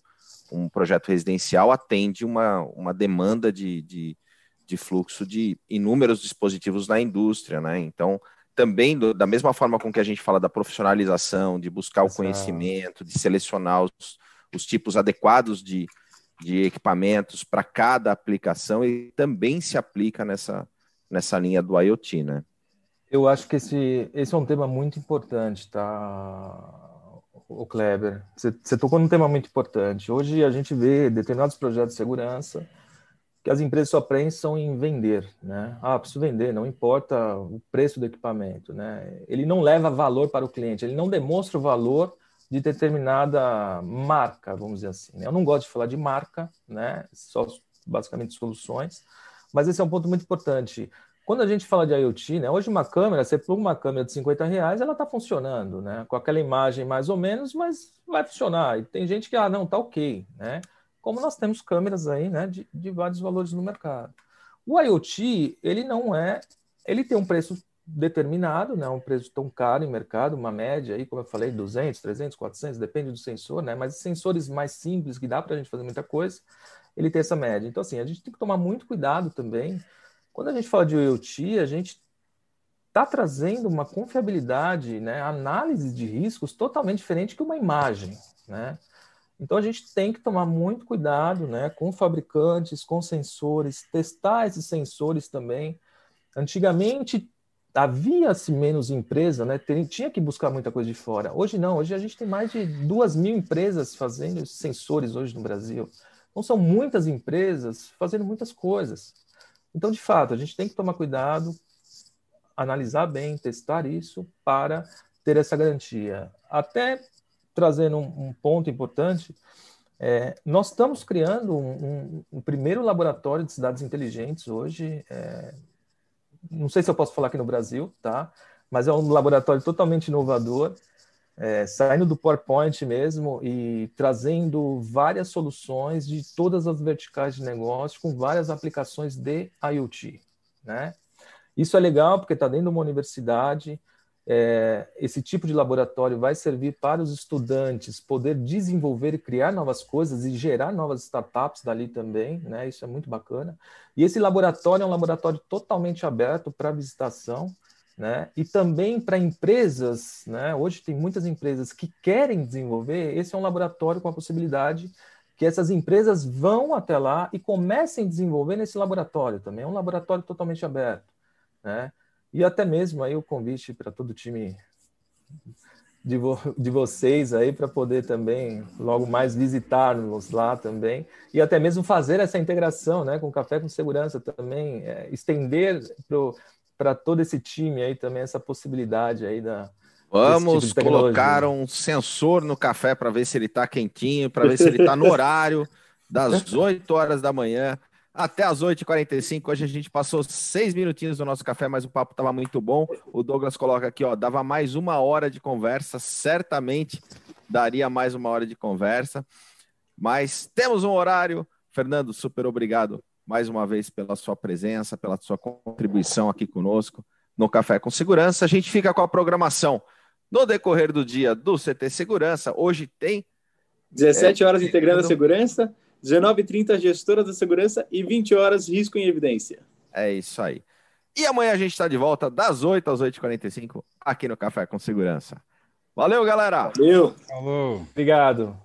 um projeto residencial atende uma, uma demanda de, de, de fluxo de inúmeros dispositivos na indústria, né? Então, também do, da mesma forma com que a gente fala da profissionalização, de buscar o conhecimento, de selecionar os, os tipos adequados de, de equipamentos para cada aplicação, e também se aplica nessa, nessa linha do IoT, né? Eu acho que esse, esse é um tema muito importante, tá, o Kleber? Você, você tocou num tema muito importante. Hoje a gente vê determinados projetos de segurança que as empresas só pensam em vender, né? Ah, preciso vender, não importa o preço do equipamento, né? Ele não leva valor para o cliente, ele não demonstra o valor de determinada marca, vamos dizer assim. Né? Eu não gosto de falar de marca, né? Só basicamente soluções, mas esse é um ponto muito importante. Quando a gente fala de IoT, né, hoje uma câmera, você pluga uma câmera de 50 reais, ela está funcionando, né, com aquela imagem mais ou menos, mas vai funcionar. E tem gente que, ah, não, tá ok, né? Como nós temos câmeras aí, né, de, de vários valores no mercado. O IoT, ele não é, ele tem um preço determinado, né, um preço tão caro em mercado, uma média aí, como eu falei, 200, 300, 400, depende do sensor, né, mas sensores mais simples, que dá para a gente fazer muita coisa, ele tem essa média. Então, assim, a gente tem que tomar muito cuidado também, quando a gente fala de IoT, a gente está trazendo uma confiabilidade, né, análise de riscos totalmente diferente que uma imagem, né? Então a gente tem que tomar muito cuidado, né, com fabricantes, com sensores, testar esses sensores também. Antigamente havia-se menos empresa, né? Tinha que buscar muita coisa de fora. Hoje não, hoje a gente tem mais de duas mil empresas fazendo sensores hoje no Brasil. Então, são muitas empresas fazendo muitas coisas. Então, de fato, a gente tem que tomar cuidado, analisar bem, testar isso para ter essa garantia. Até trazendo um, um ponto importante, é, nós estamos criando um, um, um, primeiro laboratório de cidades inteligentes hoje. É, não sei se eu posso falar aqui no Brasil, tá? Mas é um laboratório totalmente inovador é, saindo do PowerPoint mesmo e trazendo várias soluções de todas as verticais de negócio com várias aplicações de IoT, né? Isso é legal porque está dentro de uma universidade. É, esse tipo de laboratório vai servir para os estudantes poder desenvolver e criar novas coisas e gerar novas startups dali também, né? Isso é muito bacana. E esse laboratório é um laboratório totalmente aberto para visitação né? E também para empresas, né? Hoje tem muitas empresas que querem desenvolver. Esse é um laboratório com a possibilidade que essas empresas vão até lá e comecem a desenvolver nesse laboratório também. É um laboratório totalmente aberto, né? E até mesmo aí o convite para todo o time de, vo de vocês aí para poder também logo mais visitar-nos lá também e até mesmo fazer essa integração, né, com Café com Segurança também, é, estender pro para todo esse time aí também essa possibilidade aí da Vamos tipo colocar um sensor no café para ver se ele está quentinho, para ver se ele está no horário das [LAUGHS] 8 horas da manhã até as 8h45. Hoje a gente passou seis minutinhos do nosso café, mas o papo estava muito bom. O Douglas coloca aqui, ó, dava mais uma hora de conversa, certamente daria mais uma hora de conversa. Mas temos um horário. Fernando, super obrigado mais uma vez pela sua presença, pela sua contribuição aqui conosco no Café com Segurança. A gente fica com a programação no decorrer do dia do CT Segurança. Hoje tem 17 é, horas integrando a segurança, 19h30 gestora da segurança e 20 horas risco em evidência. É isso aí. E amanhã a gente está de volta das 8 às 8h45 aqui no Café com Segurança. Valeu, galera! Valeu! Falou! Obrigado!